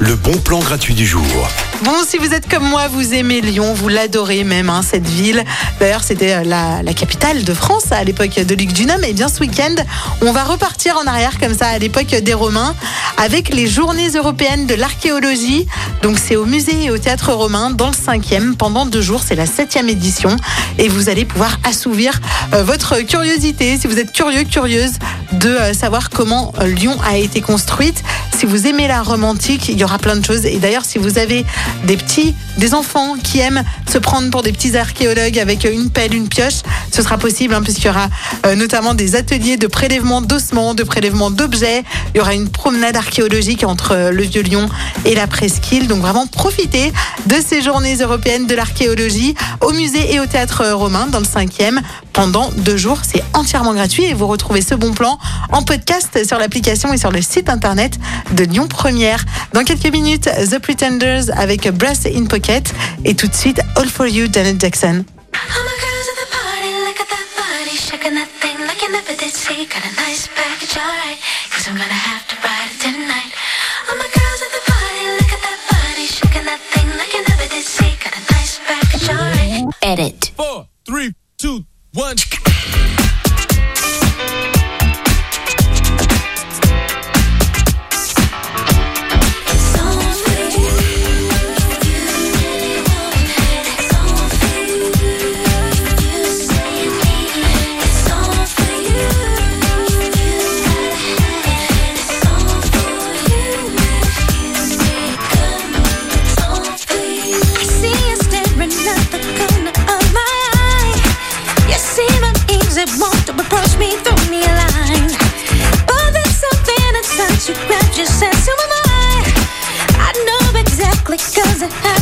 Le bon plan gratuit du jour. Bon, si vous êtes comme moi, vous aimez Lyon, vous l'adorez même, hein, cette ville. D'ailleurs, c'était euh, la, capitale de France à l'époque de Luc Dunham. Et bien, ce week-end, on va repartir en arrière comme ça à l'époque des Romains avec les Journées européennes de l'archéologie. Donc, c'est au musée et au théâtre romain dans le 5e pendant deux jours. C'est la septième édition et vous allez pouvoir assouvir euh, votre curiosité si vous êtes curieux, curieuse de euh, savoir comment Lyon a été construite. Si vous aimez la romantique, il y aura plein de choses. Et d'ailleurs, si vous avez des petits, des enfants qui aiment se prendre pour des petits archéologues avec une pelle, une pioche, ce sera possible hein, puisqu'il y aura notamment des ateliers de prélèvement d'ossements, de prélèvement d'objets. Il y aura une promenade archéologique entre le Vieux Lyon et la Presqu'île. Donc vraiment profitez de ces journées européennes de l'archéologie au musée et au théâtre romain dans le 5e pendant deux jours. C'est entièrement gratuit et vous retrouvez ce bon plan en podcast sur l'application et sur le site internet de Lyon Première. Dans quelques minutes, The Pretenders avec Brass in Pocket et tout de suite All for You, Janet Jackson. Edit. Four, three, two, one. is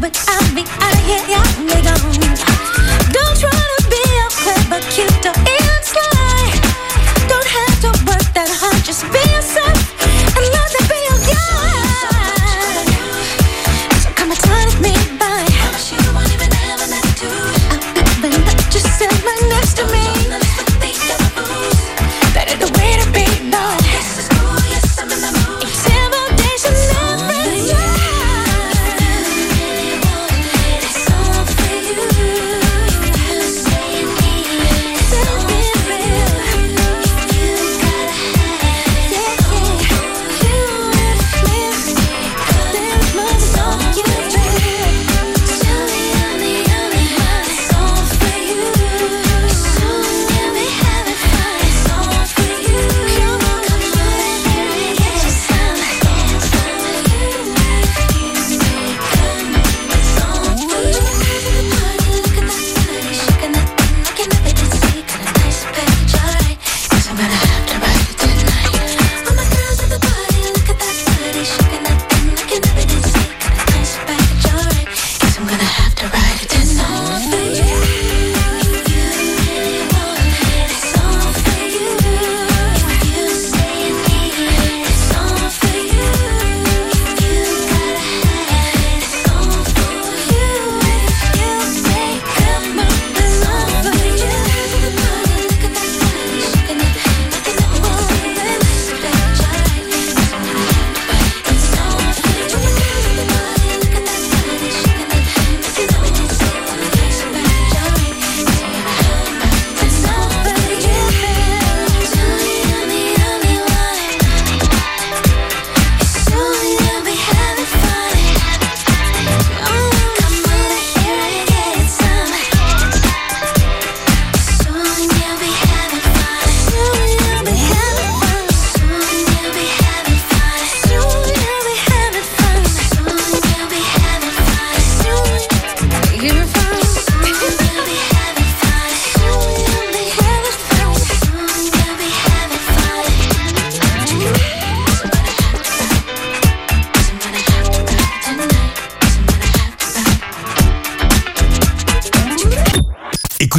but I